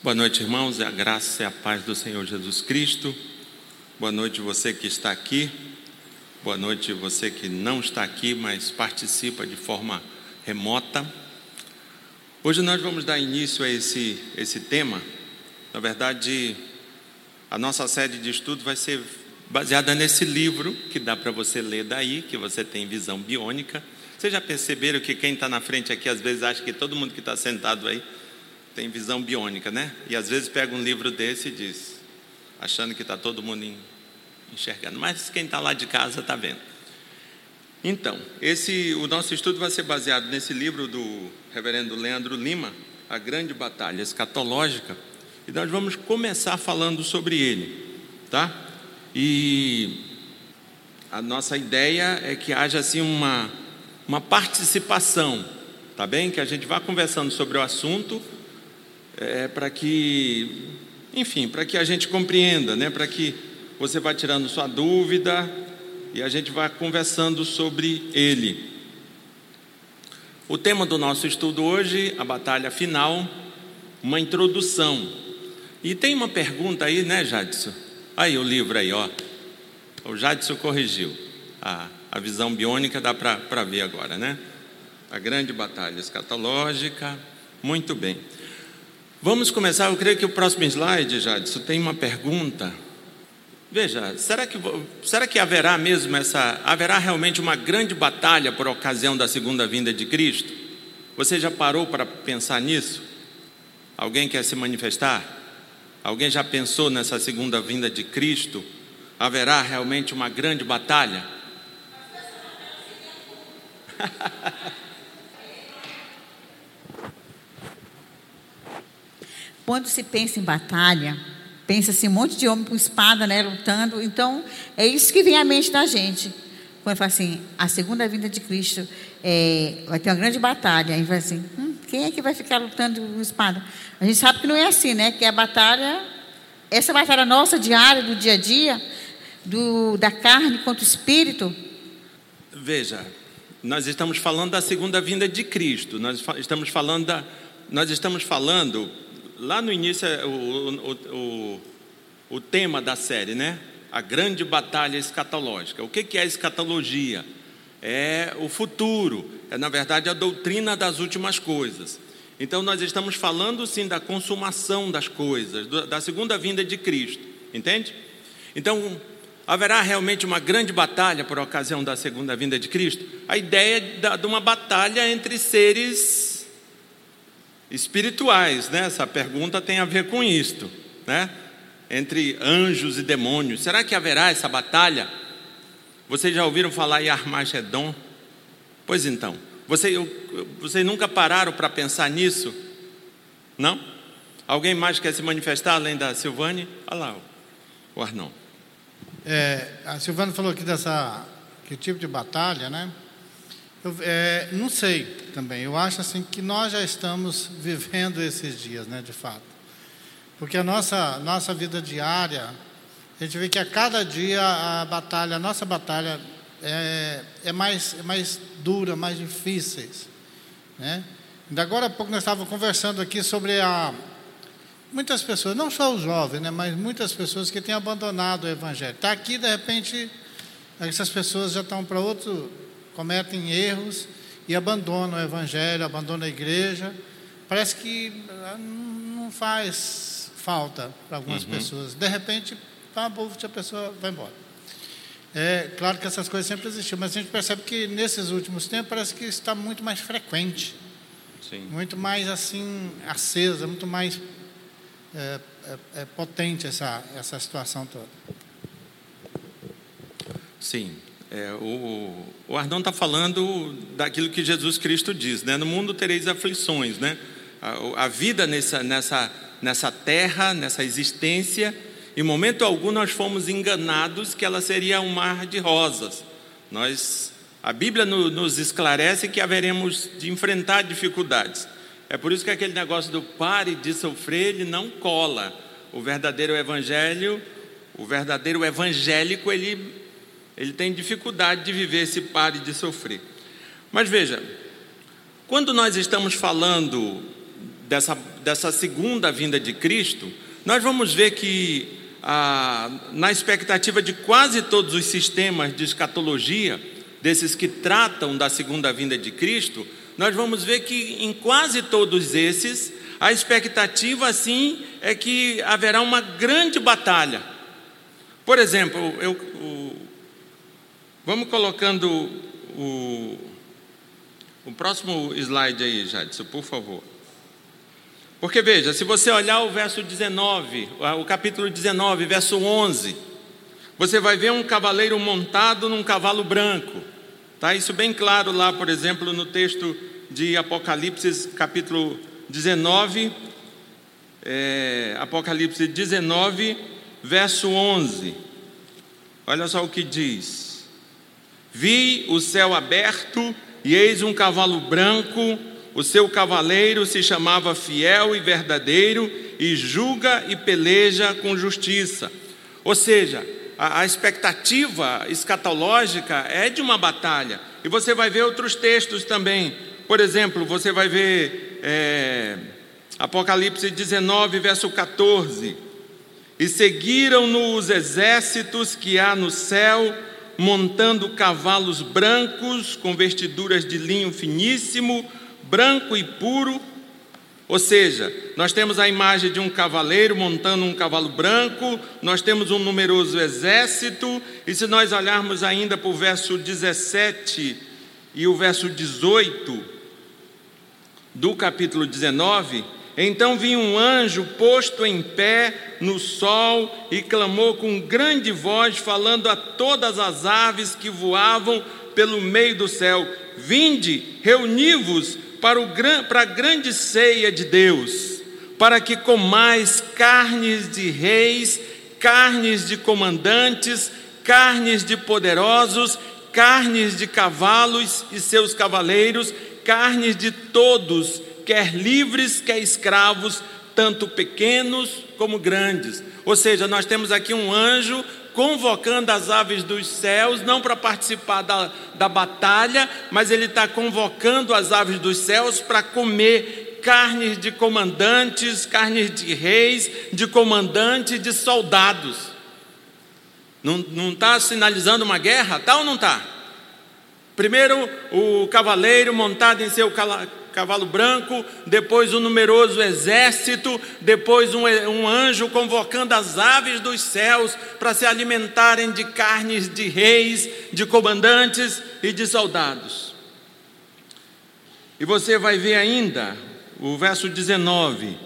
Boa noite, irmãos, a graça e a paz do Senhor Jesus Cristo. Boa noite, você que está aqui. Boa noite, você que não está aqui, mas participa de forma remota. Hoje nós vamos dar início a esse, esse tema. Na verdade, a nossa série de estudo vai ser baseada nesse livro que dá para você ler daí, que você tem visão biônica. Vocês já perceberam que quem está na frente aqui às vezes acha que todo mundo que está sentado aí tem visão biônica, né? E às vezes pega um livro desse e diz, achando que está todo mundo enxergando, mas quem está lá de casa está vendo. Então, esse, o nosso estudo vai ser baseado nesse livro do reverendo Leandro Lima, A Grande Batalha Escatológica, e nós vamos começar falando sobre ele, tá? E a nossa ideia é que haja assim uma, uma participação, tá bem? Que a gente vá conversando sobre o assunto é, para que, enfim, para que a gente compreenda, né? para que você vá tirando sua dúvida e a gente vá conversando sobre ele. O tema do nosso estudo hoje, a batalha final, uma introdução. E tem uma pergunta aí, né, Jadson? Aí o livro aí, ó. O Jadson corrigiu. A, a visão biônica dá para ver agora, né? A grande batalha escatológica. Muito bem. Vamos começar, eu creio que o próximo slide, Jadson, tem uma pergunta. Veja, será que, será que haverá mesmo essa, haverá realmente uma grande batalha por ocasião da segunda vinda de Cristo? Você já parou para pensar nisso? Alguém quer se manifestar? Alguém já pensou nessa segunda vinda de Cristo? Haverá realmente uma grande batalha? Quando se pensa em batalha, pensa-se um monte de homem com espada, né, lutando. Então, é isso que vem à mente da gente. Quando fala assim, a segunda vinda de Cristo é, vai ter uma grande batalha. Aí vai assim, hum, quem é que vai ficar lutando com espada? A gente sabe que não é assim, né? Que a batalha, essa batalha nossa diária, do dia a dia, do, da carne contra o espírito. Veja, nós estamos falando da segunda vinda de Cristo. Nós estamos falando da, nós estamos falando lá no início, é o, o, o, o tema da série, né? A grande batalha escatológica. O que é a escatologia? É o futuro, é na verdade a doutrina das últimas coisas. Então nós estamos falando sim da consumação das coisas, da segunda vinda de Cristo, entende? Então haverá realmente uma grande batalha por ocasião da segunda vinda de Cristo? A ideia de uma batalha entre seres espirituais, né? Essa pergunta tem a ver com isto, né? Entre anjos e demônios. Será que haverá essa batalha? Vocês já ouviram falar em Armagedon? Pois então, vocês, nunca pararam para pensar nisso? Não? Alguém mais quer se manifestar além da Silvane? Olha lá, o Arnon. É, a Silvana falou aqui dessa que tipo de batalha, né? Eu, é, não sei também. Eu acho assim que nós já estamos vivendo esses dias, né, de fato. Porque a nossa nossa vida diária, a gente vê que a cada dia a batalha, a nossa batalha é, é mais é mais dura, mais difíceis, né? Ainda agora há pouco nós estávamos conversando aqui sobre a muitas pessoas, não só os jovens, né, mas muitas pessoas que têm abandonado o evangelho. Está aqui de repente essas pessoas já estão para outro cometem erros e abandonam o evangelho, abandonam a igreja. Parece que ah, não faz falta para algumas uhum. pessoas. De repente, tá, a pessoa vai embora. É claro que essas coisas sempre existiam, mas a gente percebe que nesses últimos tempos parece que está muito mais frequente, Sim. muito mais assim acesa, muito mais é, é, é potente essa essa situação toda. Sim, é, o, o Ardão está falando daquilo que Jesus Cristo diz, né? No mundo tereis aflições, né? A, a, vida nessa, nessa, nessa terra, nessa existência, em momento algum nós fomos enganados que ela seria um mar de rosas. Nós, a Bíblia no, nos esclarece que haveremos de enfrentar dificuldades. É por isso que aquele negócio do pare de sofrer, ele não cola. O verdadeiro evangelho, o verdadeiro evangélico, ele ele tem dificuldade de viver esse pare de sofrer. Mas veja, quando nós estamos falando dessa, dessa segunda vinda de Cristo, nós vamos ver que, ah, na expectativa de quase todos os sistemas de escatologia, desses que tratam da segunda vinda de Cristo, nós vamos ver que em quase todos esses, a expectativa, sim, é que haverá uma grande batalha. Por exemplo, eu, vamos colocando o, o próximo slide aí, Jadson, por favor. Porque veja, se você olhar o verso 19, o capítulo 19, verso 11, você vai ver um cavaleiro montado num cavalo branco. Tá isso bem claro lá, por exemplo, no texto de Apocalipse, capítulo 19, é, Apocalipse 19, verso 11. Olha só o que diz: Vi o céu aberto e eis um cavalo branco o seu cavaleiro se chamava Fiel e Verdadeiro e julga e peleja com justiça. Ou seja, a, a expectativa escatológica é de uma batalha. E você vai ver outros textos também. Por exemplo, você vai ver é, Apocalipse 19, verso 14. E seguiram-no os exércitos que há no céu, montando cavalos brancos, com vestiduras de linho finíssimo, branco e puro. Ou seja, nós temos a imagem de um cavaleiro montando um cavalo branco, nós temos um numeroso exército, e se nós olharmos ainda para o verso 17 e o verso 18 do capítulo 19, então vinha um anjo posto em pé no sol e clamou com grande voz, falando a todas as aves que voavam pelo meio do céu: Vinde, reuni-vos para, para a grande ceia de Deus, para que comais carnes de reis, carnes de comandantes, carnes de poderosos, carnes de cavalos e seus cavaleiros, carnes de todos, quer livres, quer escravos, tanto pequenos como grandes. Ou seja, nós temos aqui um anjo convocando as aves dos céus, não para participar da, da batalha, mas ele está convocando as aves dos céus para comer carnes de comandantes, carnes de reis, de comandantes, de soldados. Não está sinalizando uma guerra? Está ou não está? Primeiro, o cavaleiro montado em seu cavalo branco, depois um numeroso exército, depois um, um anjo convocando as aves dos céus para se alimentarem de carnes de reis, de comandantes e de soldados. E você vai ver ainda o verso 19: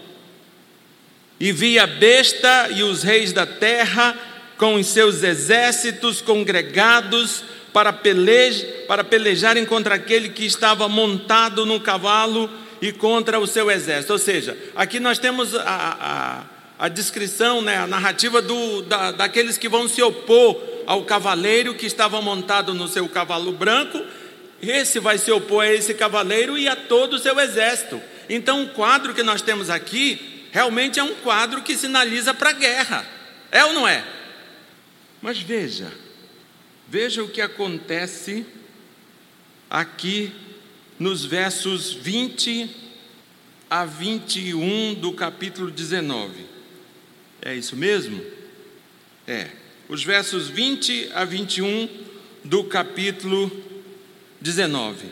E vi a besta e os reis da terra com os seus exércitos congregados para, peleja, para pelejarem contra aquele que estava montado no cavalo e contra o seu exército. Ou seja, aqui nós temos a, a, a descrição, né, a narrativa do, da, daqueles que vão se opor ao cavaleiro que estava montado no seu cavalo branco. Esse vai se opor a esse cavaleiro e a todo o seu exército. Então, o quadro que nós temos aqui realmente é um quadro que sinaliza para a guerra. É ou não é? Mas veja, Veja o que acontece aqui nos versos 20 a 21 do capítulo 19. É isso mesmo? É. Os versos 20 a 21 do capítulo 19.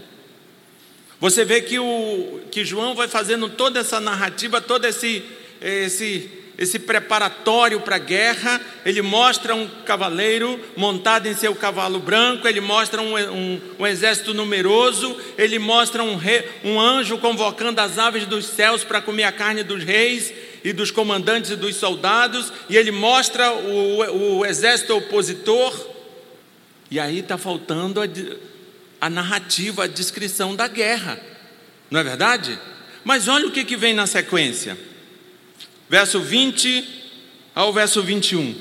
Você vê que, o, que João vai fazendo toda essa narrativa, todo esse, esse esse preparatório para a guerra, ele mostra um cavaleiro montado em seu cavalo branco, ele mostra um, um, um exército numeroso, ele mostra um, rei, um anjo convocando as aves dos céus para comer a carne dos reis e dos comandantes e dos soldados, e ele mostra o, o exército opositor, e aí está faltando a, a narrativa, a descrição da guerra, não é verdade? Mas olha o que, que vem na sequência verso 20 ao verso 21.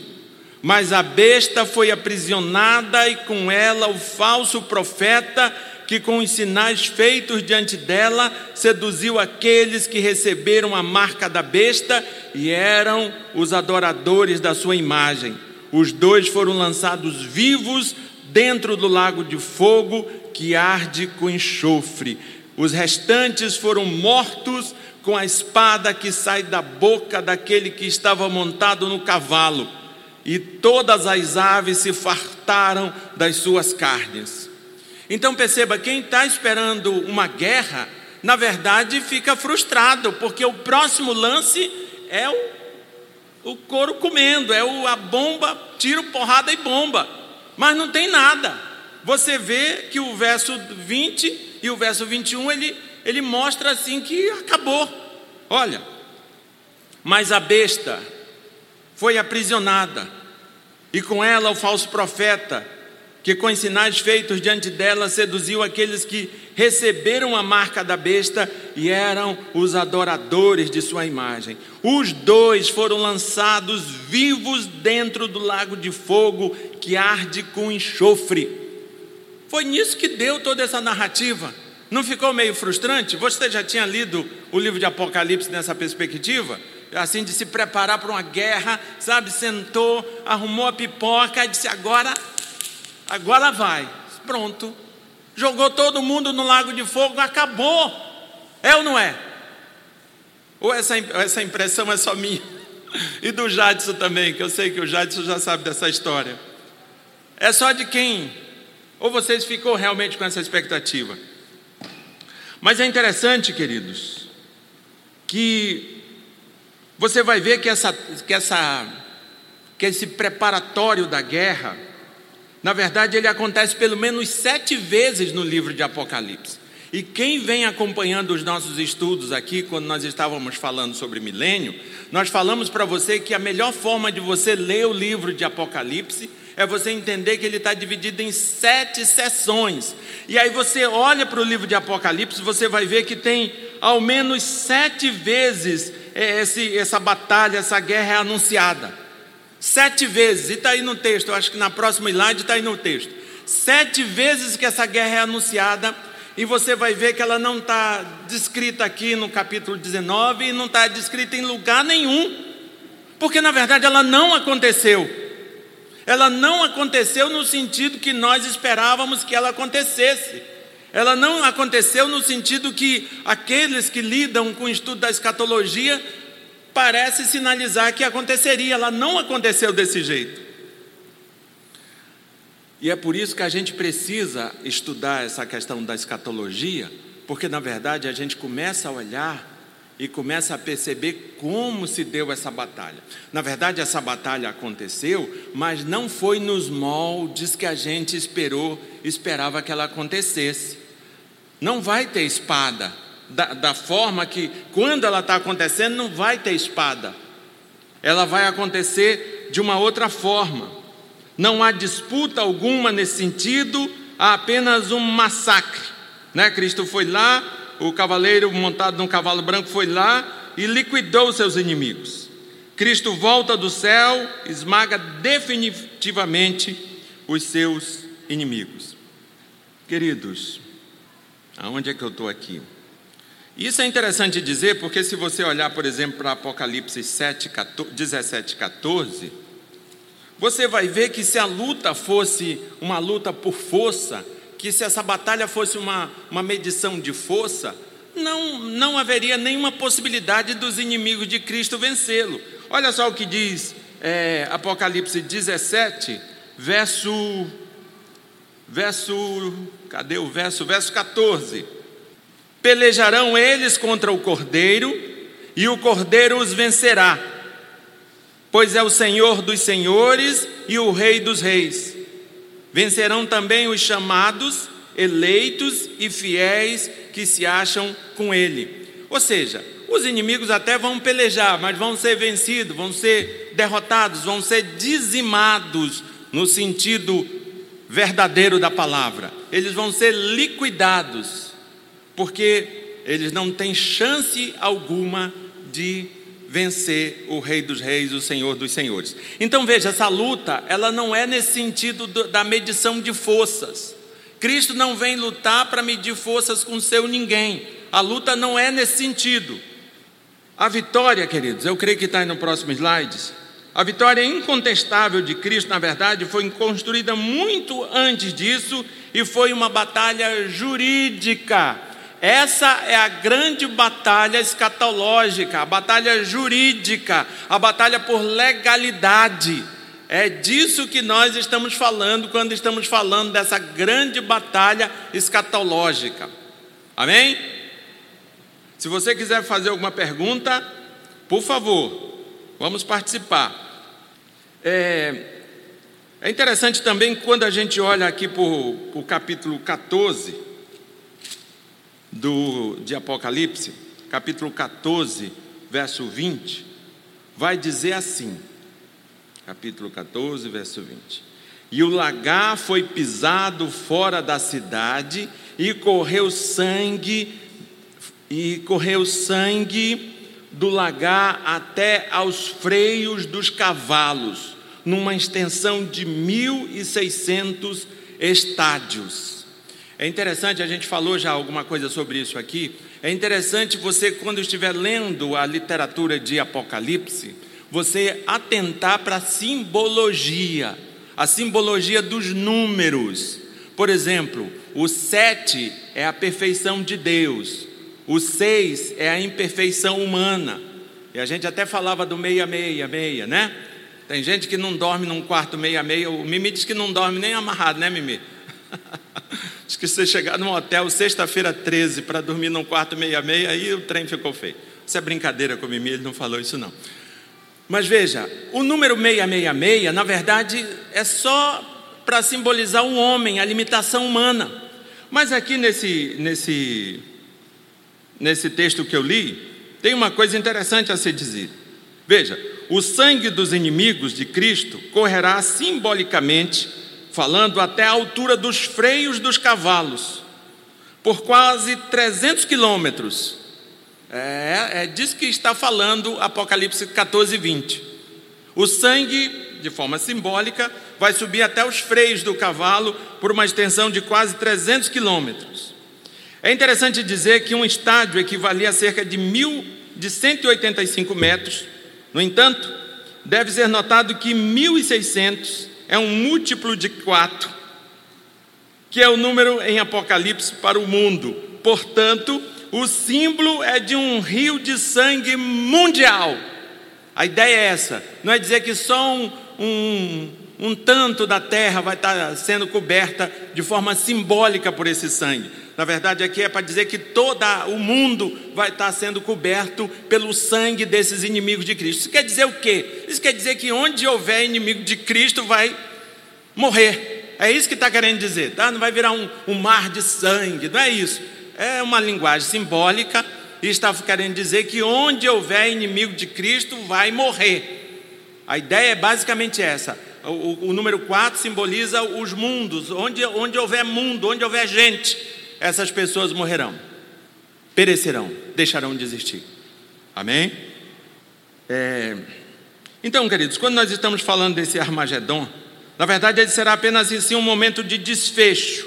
Mas a besta foi aprisionada e com ela o falso profeta que com os sinais feitos diante dela seduziu aqueles que receberam a marca da besta e eram os adoradores da sua imagem. Os dois foram lançados vivos dentro do lago de fogo que arde com enxofre Os restantes foram mortos com a espada que sai da boca daquele que estava montado no cavalo, e todas as aves se fartaram das suas carnes. Então perceba, quem está esperando uma guerra, na verdade fica frustrado, porque o próximo lance é o, o couro comendo, é o, a bomba, tiro, porrada e bomba, mas não tem nada. Você vê que o verso 20 e o verso 21 ele, ele mostra assim que acabou. Olha, mas a besta foi aprisionada, e com ela o falso profeta, que com sinais feitos diante dela seduziu aqueles que receberam a marca da besta e eram os adoradores de sua imagem. Os dois foram lançados vivos dentro do lago de fogo que arde com enxofre. Foi nisso que deu toda essa narrativa. Não ficou meio frustrante? Você já tinha lido o livro de Apocalipse nessa perspectiva? Assim, de se preparar para uma guerra, sabe? Sentou, arrumou a pipoca e disse: agora, agora vai. Pronto. Jogou todo mundo no lago de fogo, acabou. É ou não é? Ou essa, essa impressão é só minha? E do Jadson também, que eu sei que o Jadson já sabe dessa história. É só de quem? Ou vocês ficou realmente com essa expectativa? Mas é interessante, queridos, que você vai ver que, essa, que, essa, que esse preparatório da guerra, na verdade, ele acontece pelo menos sete vezes no livro de Apocalipse. E quem vem acompanhando os nossos estudos aqui, quando nós estávamos falando sobre milênio, nós falamos para você que a melhor forma de você ler o livro de Apocalipse é você entender que ele está dividido em sete sessões. E aí você olha para o livro de Apocalipse, você vai ver que tem ao menos sete vezes é, esse, essa batalha, essa guerra é anunciada. Sete vezes, e está aí no texto, eu acho que na próxima slide está aí no texto. Sete vezes que essa guerra é anunciada, e você vai ver que ela não está descrita aqui no capítulo 19 e não está descrita em lugar nenhum, porque na verdade ela não aconteceu ela não aconteceu no sentido que nós esperávamos que ela acontecesse. Ela não aconteceu no sentido que aqueles que lidam com o estudo da escatologia parece sinalizar que aconteceria. Ela não aconteceu desse jeito. E é por isso que a gente precisa estudar essa questão da escatologia, porque na verdade a gente começa a olhar e começa a perceber como se deu essa batalha. Na verdade, essa batalha aconteceu, mas não foi nos moldes que a gente esperou, esperava que ela acontecesse. Não vai ter espada, da, da forma que, quando ela está acontecendo, não vai ter espada. Ela vai acontecer de uma outra forma. Não há disputa alguma nesse sentido, há apenas um massacre. Né? Cristo foi lá, o cavaleiro montado num cavalo branco foi lá e liquidou seus inimigos. Cristo volta do céu, esmaga definitivamente os seus inimigos. Queridos, aonde é que eu estou aqui? Isso é interessante dizer, porque se você olhar, por exemplo, para Apocalipse 7, 14, 17, 14, você vai ver que se a luta fosse uma luta por força, que se essa batalha fosse uma, uma medição de força, não, não haveria nenhuma possibilidade dos inimigos de Cristo vencê-lo. Olha só o que diz é, Apocalipse 17, verso. Verso. Cadê o verso? Verso 14. Pelejarão eles contra o cordeiro, e o cordeiro os vencerá, pois é o Senhor dos senhores e o Rei dos reis. Vencerão também os chamados, eleitos e fiéis que se acham com ele. Ou seja, os inimigos até vão pelejar, mas vão ser vencidos, vão ser derrotados, vão ser dizimados no sentido verdadeiro da palavra. Eles vão ser liquidados, porque eles não têm chance alguma de vencer o Rei dos Reis, o Senhor dos Senhores. Então veja, essa luta, ela não é nesse sentido do, da medição de forças. Cristo não vem lutar para medir forças com seu ninguém. A luta não é nesse sentido. A vitória, queridos, eu creio que está aí no próximo slide. A vitória incontestável de Cristo, na verdade, foi construída muito antes disso e foi uma batalha jurídica Essa é a grande batalha escatológica, a batalha jurídica, a batalha por legalidade. É disso que nós estamos falando quando estamos falando dessa grande batalha escatológica. Amém? Se você quiser fazer alguma pergunta, por favor, vamos participar. É, é interessante também quando a gente olha aqui para o capítulo 14 do, de Apocalipse, capítulo 14, verso 20, vai dizer assim: capítulo 14, verso 20. E o lagar foi pisado fora da cidade, e correu sangue, e correu sangue do lagar até aos freios dos cavalos, numa extensão de 1.600 estádios. É interessante, a gente falou já alguma coisa sobre isso aqui. É interessante você, quando estiver lendo a literatura de Apocalipse, você atentar para a simbologia, a simbologia dos números. Por exemplo, o sete é a perfeição de Deus, o seis é a imperfeição humana. E a gente até falava do meia, meia, meia, né? Tem gente que não dorme num quarto meia, meia. O Mimi diz que não dorme nem amarrado, né, Mimi? Diz que você chegar num hotel sexta-feira 13 para dormir num quarto meia-meia, aí o trem ficou feio. Isso é brincadeira com o Mimi, ele não falou isso não. Mas veja, o número 666, na verdade, é só para simbolizar o homem, a limitação humana. Mas aqui nesse, nesse, nesse texto que eu li, tem uma coisa interessante a ser dizida. Veja, o sangue dos inimigos de Cristo correrá simbolicamente falando até a altura dos freios dos cavalos, por quase 300 quilômetros. É, é disso que está falando Apocalipse 14, 20. O sangue, de forma simbólica, vai subir até os freios do cavalo por uma extensão de quase 300 quilômetros. É interessante dizer que um estádio equivalia a cerca de, mil, de 185 metros. No entanto, deve ser notado que 1.600 é um múltiplo de quatro, que é o número em Apocalipse para o mundo. Portanto, o símbolo é de um rio de sangue mundial. A ideia é essa: não é dizer que só um, um, um tanto da terra vai estar sendo coberta de forma simbólica por esse sangue. Na verdade, aqui é para dizer que todo o mundo vai estar sendo coberto pelo sangue desses inimigos de Cristo. Isso quer dizer o quê? Isso quer dizer que onde houver inimigo de Cristo vai morrer. É isso que está querendo dizer, tá? Não vai virar um, um mar de sangue, não é isso. É uma linguagem simbólica e está querendo dizer que onde houver inimigo de Cristo vai morrer. A ideia é basicamente essa. O, o número 4 simboliza os mundos, onde, onde houver mundo, onde houver gente, essas pessoas morrerão, perecerão, deixarão de existir. Amém? É... Então, queridos, quando nós estamos falando desse Armagedon, na verdade, ele será apenas assim um momento de desfecho,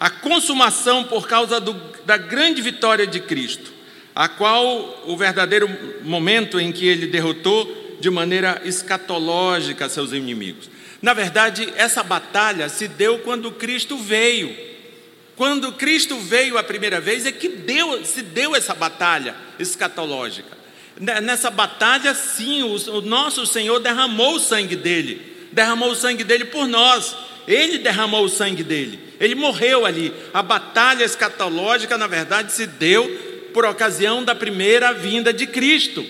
a consumação por causa do, da grande vitória de Cristo, a qual o verdadeiro momento em que ele derrotou de maneira escatológica seus inimigos. Na verdade, essa batalha se deu quando Cristo veio. Quando Cristo veio a primeira vez é que deu, se deu essa batalha escatológica. Nessa batalha, sim, o, o nosso Senhor derramou o sangue dele, derramou o sangue dele por nós. Ele derramou o sangue dele, ele morreu ali. A batalha escatológica, na verdade, se deu por ocasião da primeira vinda de Cristo.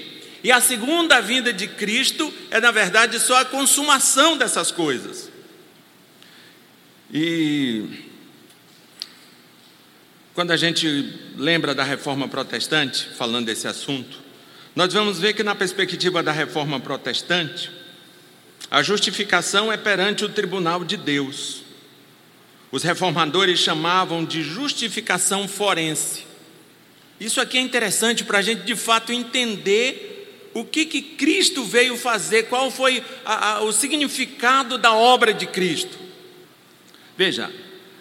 E a segunda vinda de Cristo é, na verdade, só a consumação dessas coisas. E quando a gente lembra da reforma protestante, falando desse assunto, nós vamos ver que, na perspectiva da reforma protestante, a justificação é perante o tribunal de Deus. Os reformadores chamavam de justificação forense. Isso aqui é interessante para a gente de fato entender o que, que Cristo veio fazer, qual foi a, a, o significado da obra de Cristo. Veja,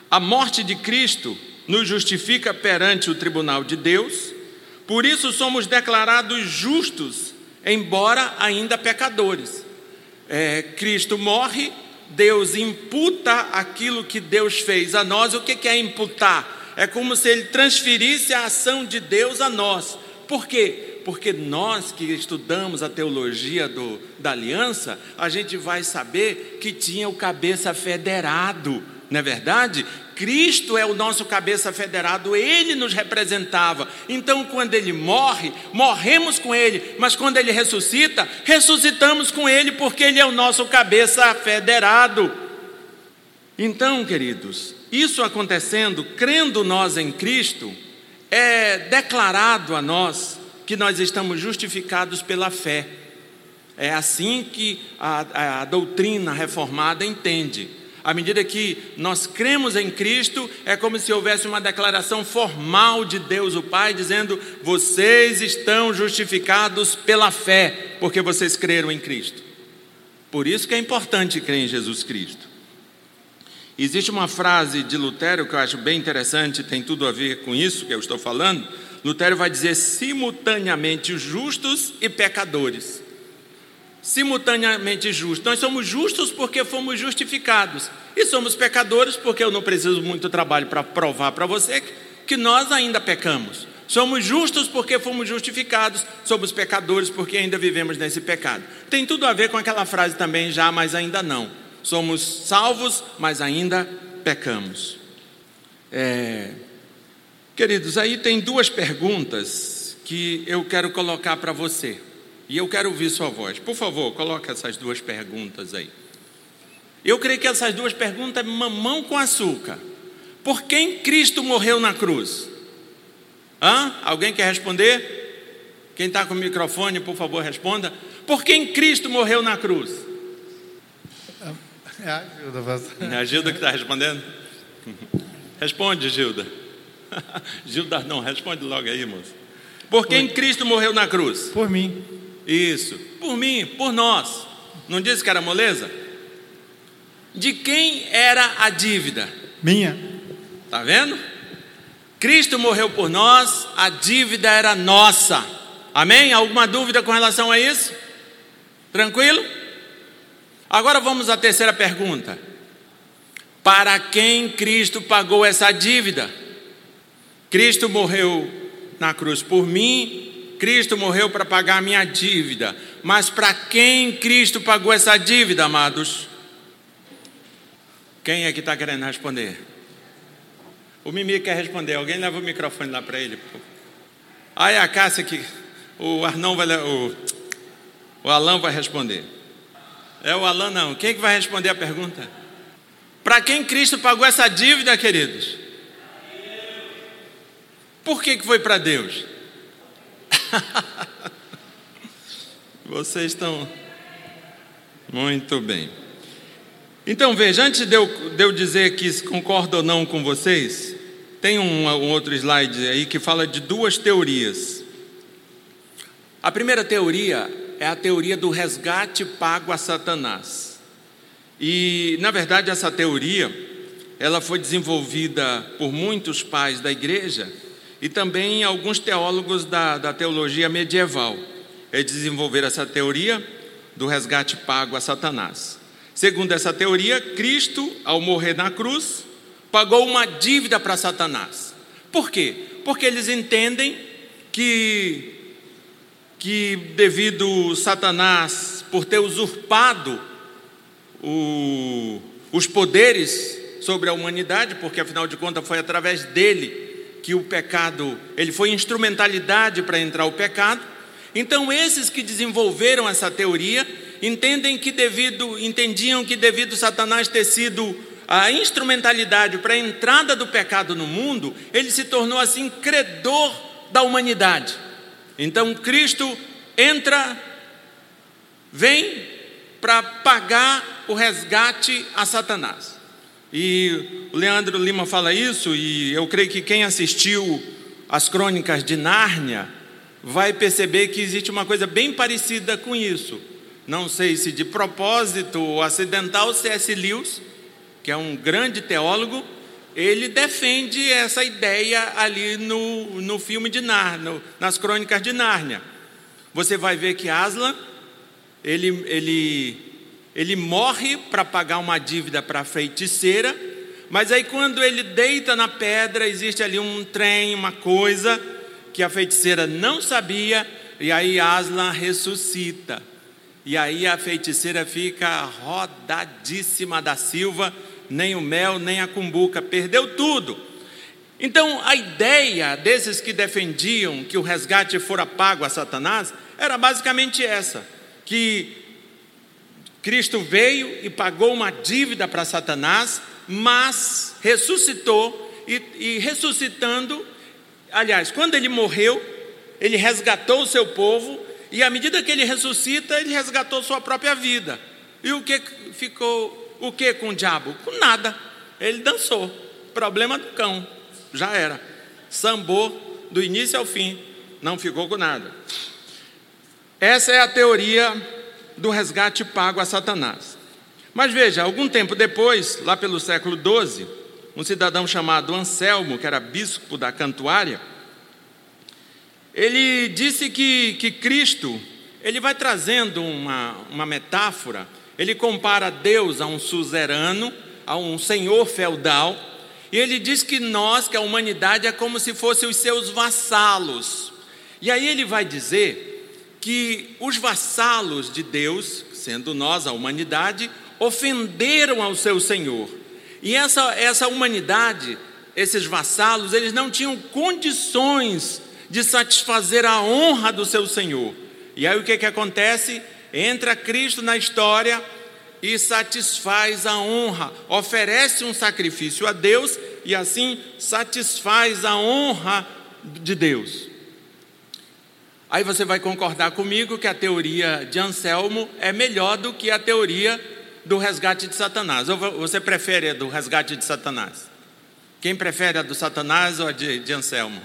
a morte de Cristo nos justifica perante o tribunal de Deus, por isso somos declarados justos, embora ainda pecadores. É, Cristo morre, Deus imputa aquilo que Deus fez a nós. O que é imputar? É como se ele transferisse a ação de Deus a nós. Por quê? Porque nós que estudamos a teologia do, da aliança, a gente vai saber que tinha o cabeça federado, não é verdade? Cristo é o nosso cabeça federado, ele nos representava. Então, quando ele morre, morremos com ele, mas quando ele ressuscita, ressuscitamos com ele, porque ele é o nosso cabeça federado. Então, queridos, isso acontecendo, crendo nós em Cristo, é declarado a nós que nós estamos justificados pela fé. É assim que a, a doutrina reformada entende. À medida que nós cremos em Cristo, é como se houvesse uma declaração formal de Deus o Pai, dizendo: vocês estão justificados pela fé, porque vocês creram em Cristo. Por isso que é importante crer em Jesus Cristo. Existe uma frase de Lutero que eu acho bem interessante, tem tudo a ver com isso que eu estou falando. Lutero vai dizer simultaneamente justos e pecadores simultaneamente justos. Nós somos justos porque fomos justificados, e somos pecadores porque eu não preciso muito trabalho para provar para você que nós ainda pecamos. Somos justos porque fomos justificados, somos pecadores porque ainda vivemos nesse pecado. Tem tudo a ver com aquela frase também, já, mas ainda não. Somos salvos, mas ainda pecamos. É... Queridos, aí tem duas perguntas que eu quero colocar para você. E eu quero ouvir sua voz. Por favor, coloque essas duas perguntas aí. Eu creio que essas duas perguntas é mamão com açúcar. Por quem Cristo morreu na cruz? Hã? Alguém quer responder? Quem está com o microfone, por favor, responda. Por quem Cristo morreu na cruz? É a Gilda. É a Gilda que está respondendo? Responde, Gilda. Gilda, não, responde logo aí, moço. Por quem Cristo morreu na cruz? Por mim. Isso, por mim, por nós. Não disse que era moleza? De quem era a dívida? Minha. Tá vendo? Cristo morreu por nós, a dívida era nossa. Amém? Alguma dúvida com relação a isso? Tranquilo? Agora vamos à terceira pergunta. Para quem Cristo pagou essa dívida? Cristo morreu na cruz por mim Cristo morreu para pagar a minha dívida. Mas para quem Cristo pagou essa dívida, amados? Quem é que está querendo responder? O Mimi quer responder. Alguém leva o microfone lá para ele. Aí a Cássia que o Arnão vai o, o Alan vai responder. É o Alan não. Quem que vai responder a pergunta? Para quem Cristo pagou essa dívida, queridos? Por que, que foi para Deus? Vocês estão muito bem. Então veja, antes de eu, de eu dizer que concordo ou não com vocês, tem um, um outro slide aí que fala de duas teorias. A primeira teoria é a teoria do resgate pago a Satanás. E, na verdade, essa teoria, ela foi desenvolvida por muitos pais da igreja e também alguns teólogos da, da teologia medieval. Eles desenvolveram essa teoria do resgate pago a Satanás. Segundo essa teoria, Cristo, ao morrer na cruz, pagou uma dívida para Satanás. Por quê? Porque eles entendem que, que devido Satanás, por ter usurpado o, os poderes sobre a humanidade, porque afinal de contas foi através dele que o pecado, ele foi instrumentalidade para entrar o pecado. Então, esses que desenvolveram essa teoria entendem que devido, entendiam que devido Satanás ter sido a instrumentalidade para a entrada do pecado no mundo, ele se tornou assim credor da humanidade. Então, Cristo entra, vem para pagar o resgate a Satanás. E o Leandro Lima fala isso, e eu creio que quem assistiu as crônicas de Nárnia vai perceber que existe uma coisa bem parecida com isso. Não sei se de propósito ou acidental, C.S. Lewis, que é um grande teólogo, ele defende essa ideia ali no, no filme de Nárnia, nas crônicas de Nárnia. Você vai ver que Aslan, ele, ele ele morre para pagar uma dívida para a feiticeira, Mas aí, quando ele deita na pedra, existe ali um trem, uma coisa que a feiticeira não sabia, e aí Aslan ressuscita. E aí a feiticeira fica rodadíssima da Silva, nem o mel, nem a cumbuca, perdeu tudo. Então, a ideia desses que defendiam que o resgate fora pago a Satanás era basicamente essa: que Cristo veio e pagou uma dívida para Satanás, mas ressuscitou, e, e ressuscitando, aliás, quando ele morreu, ele resgatou o seu povo, e à medida que ele ressuscita, ele resgatou sua própria vida. E o que ficou, o que com o diabo? Com nada. Ele dançou. Problema do cão. Já era. Sambou do início ao fim. Não ficou com nada. Essa é a teoria do resgate pago a Satanás. Mas veja, algum tempo depois, lá pelo século XII, um cidadão chamado Anselmo, que era bispo da Cantuária, ele disse que, que Cristo, ele vai trazendo uma, uma metáfora, ele compara Deus a um suzerano, a um senhor feudal, e ele diz que nós, que a humanidade, é como se fossem os seus vassalos. E aí ele vai dizer que os vassalos de Deus, sendo nós a humanidade, ofenderam ao seu Senhor. E essa, essa humanidade, esses vassalos, eles não tinham condições de satisfazer a honra do seu Senhor. E aí o que, que acontece? Entra Cristo na história e satisfaz a honra, oferece um sacrifício a Deus e assim satisfaz a honra de Deus. Aí você vai concordar comigo que a teoria de Anselmo é melhor do que a teoria do resgate de Satanás. Ou você prefere a do resgate de Satanás? Quem prefere a do Satanás ou a de, de Anselmo?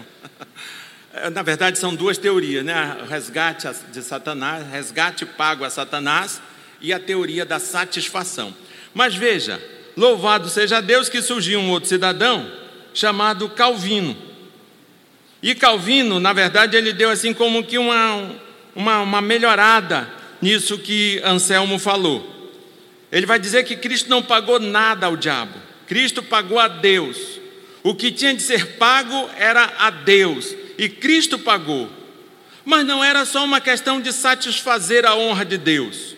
Na verdade, são duas teorias, né? O resgate de Satanás, resgate pago a Satanás e a teoria da satisfação. Mas veja, louvado seja Deus que surgiu um outro cidadão chamado Calvino e Calvino, na verdade, ele deu assim como que uma, uma, uma melhorada nisso que Anselmo falou. Ele vai dizer que Cristo não pagou nada ao diabo, Cristo pagou a Deus. O que tinha de ser pago era a Deus, e Cristo pagou. Mas não era só uma questão de satisfazer a honra de Deus,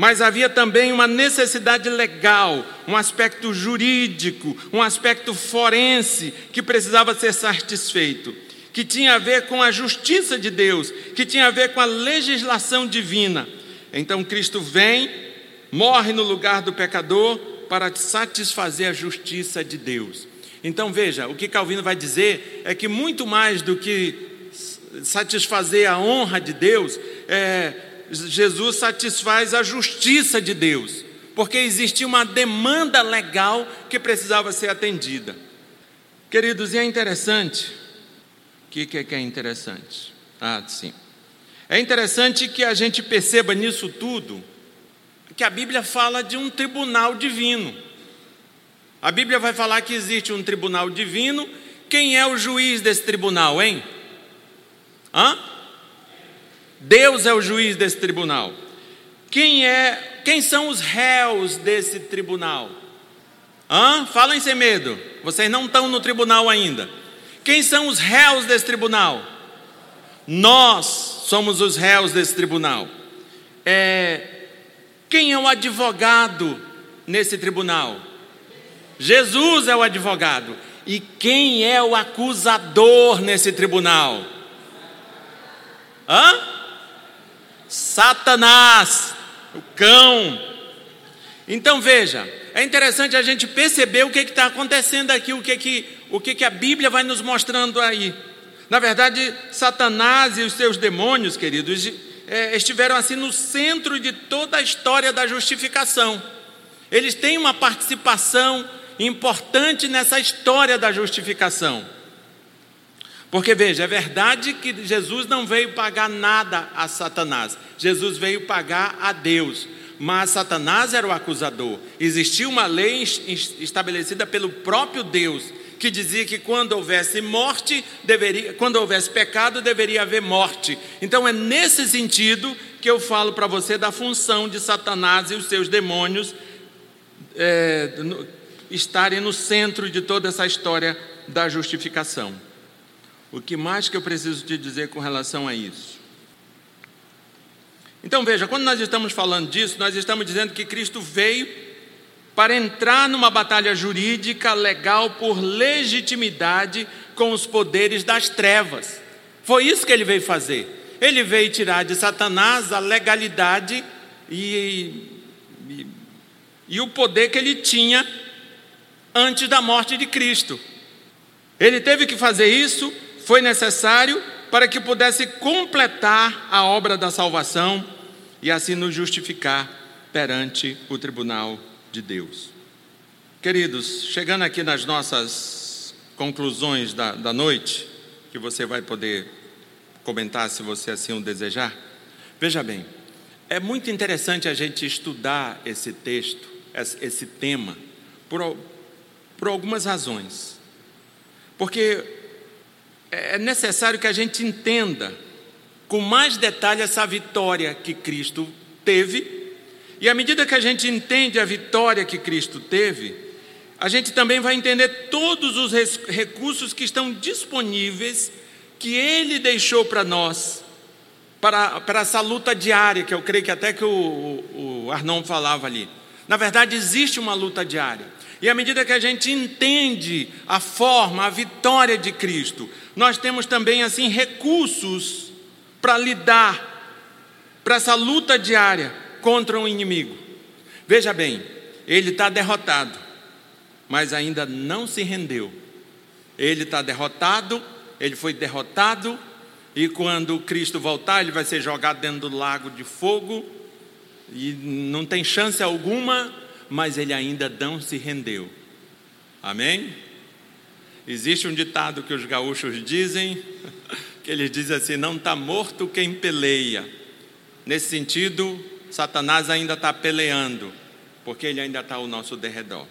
mas havia também uma necessidade legal, um aspecto jurídico, um aspecto forense que precisava ser satisfeito, que tinha a ver com a justiça de Deus, que tinha a ver com a legislação divina. Então Cristo vem, morre no lugar do pecador para satisfazer a justiça de Deus. Então veja, o que Calvino vai dizer é que muito mais do que satisfazer a honra de Deus, é, Jesus satisfaz a justiça de Deus, porque existia uma demanda legal que precisava ser atendida. Queridos, e é interessante, o que, que é interessante? Ah, sim. É interessante que a gente perceba nisso tudo que a Bíblia fala de um tribunal divino. A Bíblia vai falar que existe um tribunal divino. Quem é o juiz desse tribunal, hein? Hã? Deus é o juiz desse tribunal. Quem é, quem são os réus desse tribunal? Hã? Falem sem medo. Vocês não estão no tribunal ainda. Quem são os réus desse tribunal? Nós somos os réus desse tribunal. É, quem é o advogado nesse tribunal? Jesus é o advogado. E quem é o acusador nesse tribunal? Hã? Satanás, o cão. Então veja, é interessante a gente perceber o que está acontecendo aqui, o que, que, o que, que a Bíblia vai nos mostrando aí. Na verdade, Satanás e os seus demônios, queridos, é, estiveram assim no centro de toda a história da justificação. Eles têm uma participação importante nessa história da justificação. Porque veja, é verdade que Jesus não veio pagar nada a Satanás, Jesus veio pagar a Deus. Mas Satanás era o acusador. Existia uma lei estabelecida pelo próprio Deus que dizia que quando houvesse morte, deveria, quando houvesse pecado, deveria haver morte. Então é nesse sentido que eu falo para você da função de Satanás e os seus demônios é, estarem no centro de toda essa história da justificação. O que mais que eu preciso te dizer com relação a isso? Então veja, quando nós estamos falando disso, nós estamos dizendo que Cristo veio para entrar numa batalha jurídica legal por legitimidade com os poderes das trevas. Foi isso que ele veio fazer. Ele veio tirar de Satanás a legalidade e, e, e o poder que ele tinha antes da morte de Cristo. Ele teve que fazer isso, foi necessário para que pudesse completar a obra da salvação e assim nos justificar perante o tribunal de Deus. Queridos, chegando aqui nas nossas conclusões da, da noite, que você vai poder comentar se você assim o desejar, veja bem, é muito interessante a gente estudar esse texto, esse tema, por, por algumas razões. Porque é necessário que a gente entenda com mais detalhe essa vitória que Cristo teve, e à medida que a gente entende a vitória que Cristo teve, a gente também vai entender todos os recursos que estão disponíveis, que Ele deixou para nós, para, para essa luta diária, que eu creio que até que o, o Arnon falava ali. Na verdade, existe uma luta diária. E à medida que a gente entende a forma, a vitória de Cristo, nós temos também assim recursos para lidar para essa luta diária contra um inimigo. Veja bem, ele está derrotado, mas ainda não se rendeu. Ele está derrotado, ele foi derrotado, e quando Cristo voltar, ele vai ser jogado dentro do lago de fogo, e não tem chance alguma mas ele ainda não se rendeu. Amém? Existe um ditado que os gaúchos dizem, que eles dizem assim: não está morto quem peleia. Nesse sentido, Satanás ainda está peleando, porque ele ainda está ao nosso derredor.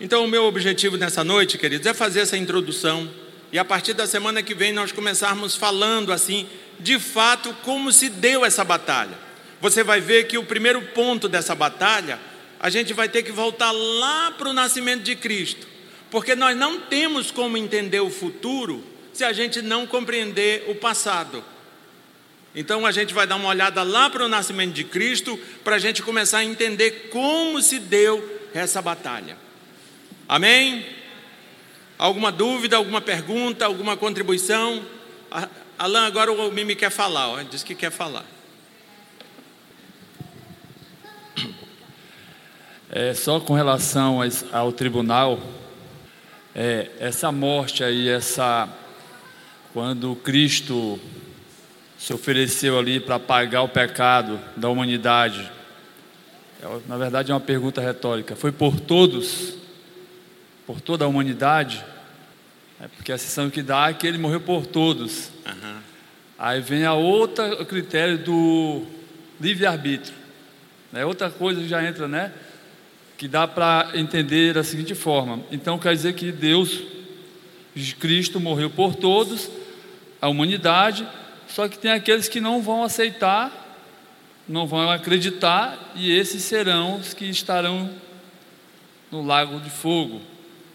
Então, o meu objetivo nessa noite, queridos, é fazer essa introdução e a partir da semana que vem nós começarmos falando assim, de fato, como se deu essa batalha. Você vai ver que o primeiro ponto dessa batalha a gente vai ter que voltar lá para o nascimento de Cristo, porque nós não temos como entender o futuro se a gente não compreender o passado. Então a gente vai dar uma olhada lá para o nascimento de Cristo, para a gente começar a entender como se deu essa batalha. Amém? Alguma dúvida, alguma pergunta, alguma contribuição? Alain, agora o Mimi quer falar, ó, diz que quer falar. É, só com relação ao tribunal, é, essa morte aí, essa quando Cristo se ofereceu ali para pagar o pecado da humanidade, é, na verdade é uma pergunta retórica. Foi por todos, por toda a humanidade? É porque a sensação que dá é que ele morreu por todos. Uhum. Aí vem a outra critério do livre arbítrio. É outra coisa que já entra, né? Que dá para entender da seguinte forma: então quer dizer que Deus, Cristo morreu por todos, a humanidade, só que tem aqueles que não vão aceitar, não vão acreditar, e esses serão os que estarão no lago de fogo.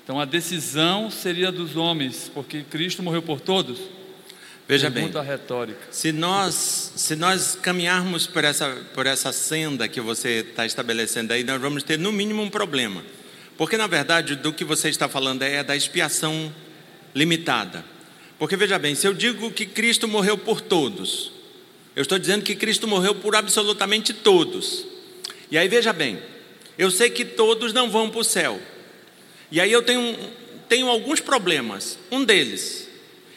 Então a decisão seria dos homens, porque Cristo morreu por todos. Veja bem, retórica. Se nós, se nós caminharmos por essa, por essa senda que você está estabelecendo aí, nós vamos ter no mínimo um problema. Porque na verdade do que você está falando é da expiação limitada. Porque veja bem, se eu digo que Cristo morreu por todos, eu estou dizendo que Cristo morreu por absolutamente todos. E aí veja bem, eu sei que todos não vão para o céu. E aí eu tenho, tenho alguns problemas. Um deles,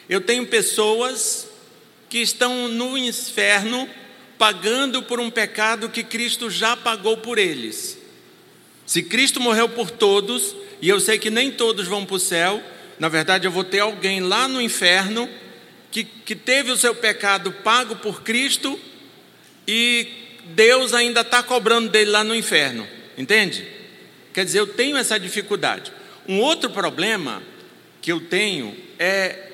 eu tenho pessoas que estão no inferno pagando por um pecado que Cristo já pagou por eles. Se Cristo morreu por todos, e eu sei que nem todos vão para o céu, na verdade eu vou ter alguém lá no inferno que, que teve o seu pecado pago por Cristo e Deus ainda está cobrando dele lá no inferno, entende? Quer dizer, eu tenho essa dificuldade. Um outro problema que eu tenho é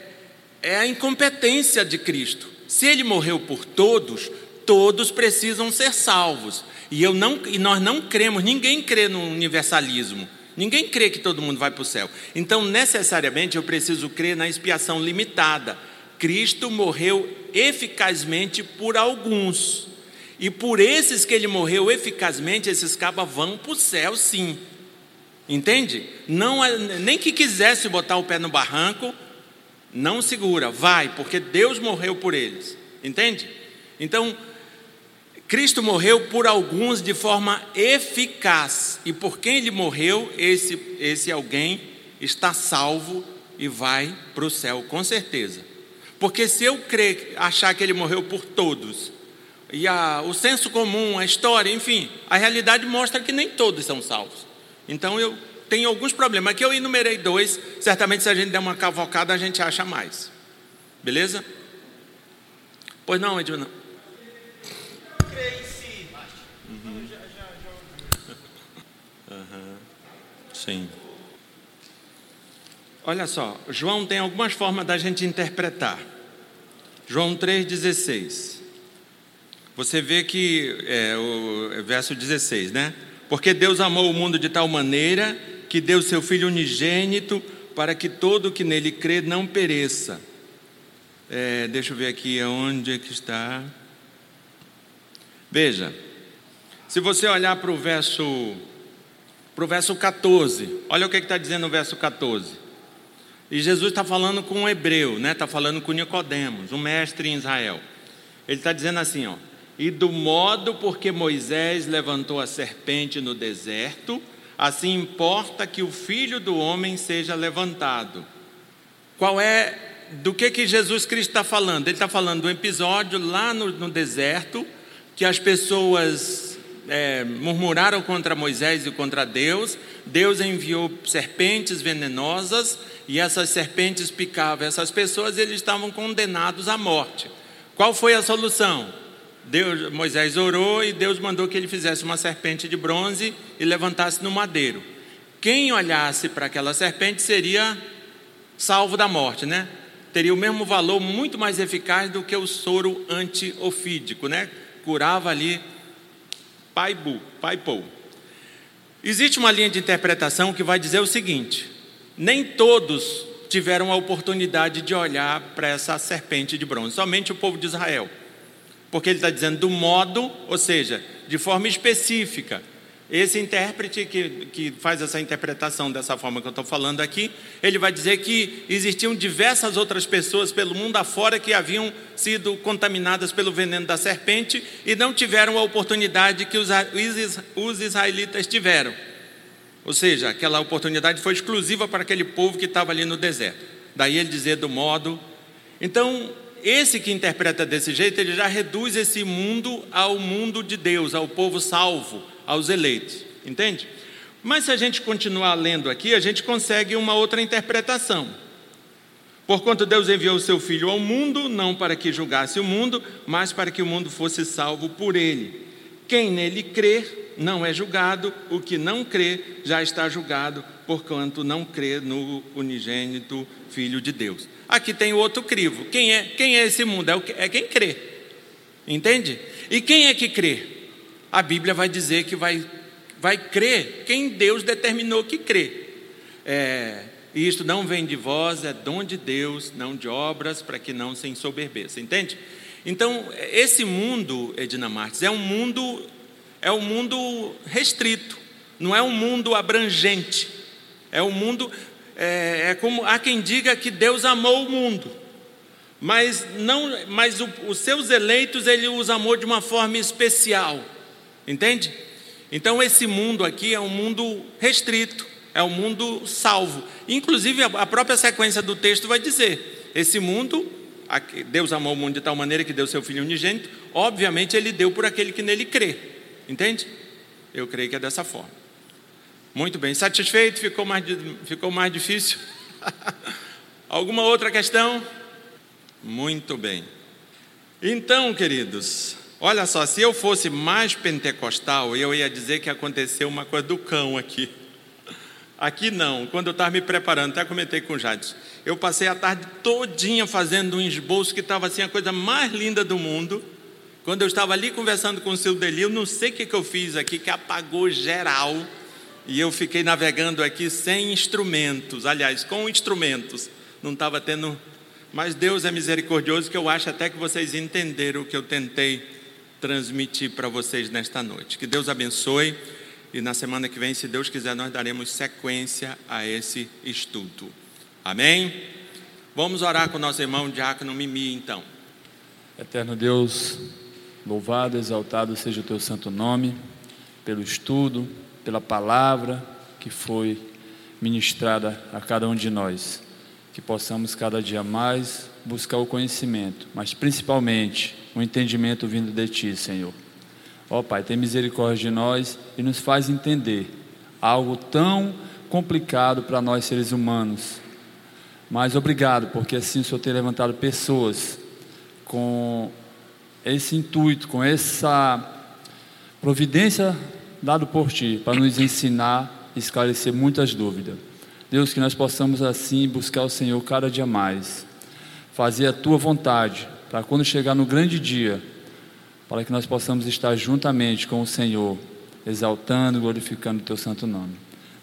é a incompetência de Cristo. Se ele morreu por todos, todos precisam ser salvos. E, eu não, e nós não cremos, ninguém crê no universalismo. Ninguém crê que todo mundo vai para o céu. Então, necessariamente, eu preciso crer na expiação limitada. Cristo morreu eficazmente por alguns. E por esses que ele morreu eficazmente, esses cabas vão para o céu, sim. Entende? Não é, nem que quisesse botar o pé no barranco, não segura, vai, porque Deus morreu por eles. Entende? Então, Cristo morreu por alguns de forma eficaz, e por quem ele morreu, esse, esse alguém está salvo e vai para o céu, com certeza. Porque se eu crer, achar que ele morreu por todos, e a, o senso comum, a história, enfim, a realidade mostra que nem todos são salvos. Então eu tenho alguns problemas. Aqui eu enumerei dois, certamente se a gente der uma cavocada a gente acha mais. Beleza? Pois não, Edilson. Uhum. Uhum. Sim. Olha só, João tem algumas formas da gente interpretar. João 3,16. Você vê que é o é verso 16, né? Porque Deus amou o mundo de tal maneira que deu seu Filho unigênito para que todo que nele crê não pereça. É, deixa eu ver aqui onde é que está. Veja, se você olhar para o verso, para o verso 14, olha o que está dizendo no verso 14. E Jesus está falando com um hebreu, né? Está falando com Nicodemos, um mestre em Israel. Ele está dizendo assim, ó. E do modo porque Moisés levantou a serpente no deserto, assim importa que o filho do homem seja levantado. Qual é, do que, que Jesus Cristo está falando? Ele está falando do episódio lá no, no deserto, que as pessoas é, murmuraram contra Moisés e contra Deus, Deus enviou serpentes venenosas e essas serpentes picavam essas pessoas e eles estavam condenados à morte. Qual foi a solução? Deus, Moisés orou e Deus mandou que ele fizesse uma serpente de bronze e levantasse no madeiro. Quem olhasse para aquela serpente seria salvo da morte, né? Teria o mesmo valor, muito mais eficaz do que o soro antiofídico, né? Curava ali paibu, paipou. Existe uma linha de interpretação que vai dizer o seguinte: nem todos tiveram a oportunidade de olhar para essa serpente de bronze, somente o povo de Israel porque ele está dizendo do modo, ou seja, de forma específica. Esse intérprete que, que faz essa interpretação dessa forma que eu estou falando aqui, ele vai dizer que existiam diversas outras pessoas pelo mundo afora que haviam sido contaminadas pelo veneno da serpente e não tiveram a oportunidade que os, os israelitas tiveram. Ou seja, aquela oportunidade foi exclusiva para aquele povo que estava ali no deserto. Daí ele dizer do modo. Então, esse que interpreta desse jeito, ele já reduz esse mundo ao mundo de Deus, ao povo salvo, aos eleitos. Entende? Mas se a gente continuar lendo aqui, a gente consegue uma outra interpretação. Porquanto Deus enviou o seu Filho ao mundo, não para que julgasse o mundo, mas para que o mundo fosse salvo por ele. Quem nele crer não é julgado, o que não crê já está julgado, porquanto não crê no unigênito Filho de Deus. Aqui tem o outro crivo. Quem é, quem é esse mundo? É, o, é quem crê. Entende? E quem é que crê? A Bíblia vai dizer que vai, vai crer quem Deus determinou que crê. É, e isto não vem de vós, é dom de Deus, não de obras, para que não se ensoberbeça. Entende? Então, esse mundo, Edna Martins, é um mundo, é um mundo restrito, não é um mundo abrangente. É um mundo, é, é, como há quem diga que Deus amou o mundo, mas não, mas o, os seus eleitos ele os amou de uma forma especial, entende? Então esse mundo aqui é um mundo restrito, é um mundo salvo. Inclusive a, própria sequência do texto vai dizer: esse mundo, Deus amou o mundo de tal maneira que deu seu Filho unigênito. Obviamente ele deu por aquele que nele crê, entende? Eu creio que é dessa forma. Muito bem, satisfeito? Ficou mais, ficou mais difícil? Alguma outra questão? Muito bem. Então, queridos, olha só, se eu fosse mais pentecostal, eu ia dizer que aconteceu uma coisa do cão aqui. Aqui não, quando eu estava me preparando, até comentei com o Jadson, eu passei a tarde todinha fazendo um esboço que estava assim a coisa mais linda do mundo. Quando eu estava ali conversando com o seu Delio, não sei o que, que eu fiz aqui, que apagou geral E eu fiquei navegando aqui sem instrumentos, aliás, com instrumentos. Não estava tendo. Mas Deus é misericordioso, que eu acho até que vocês entenderam o que eu tentei transmitir para vocês nesta noite. Que Deus abençoe. E na semana que vem, se Deus quiser, nós daremos sequência a esse estudo. Amém? Vamos orar com nosso irmão Diácono Mimi, então. Eterno Deus, louvado, exaltado seja o teu santo nome, pelo estudo, pela palavra que foi ministrada a cada um de nós. Que possamos cada dia mais buscar o conhecimento, mas principalmente o entendimento vindo de Ti, Senhor. Ó Pai, tem misericórdia de nós e nos faz entender algo tão complicado para nós seres humanos. Mas obrigado, porque assim o Senhor tem levantado pessoas com esse intuito, com essa providência dado por Ti, para nos ensinar e esclarecer muitas dúvidas. Deus, que nós possamos assim buscar o Senhor cada dia mais, fazer a Tua vontade, para quando chegar no grande dia, para que nós possamos estar juntamente com o Senhor, exaltando e glorificando o Teu santo nome.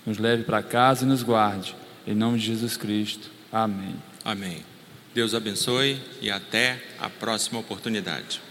Nos leve para casa e nos guarde. Em nome de Jesus Cristo. Amém. Amém. Deus abençoe e até a próxima oportunidade.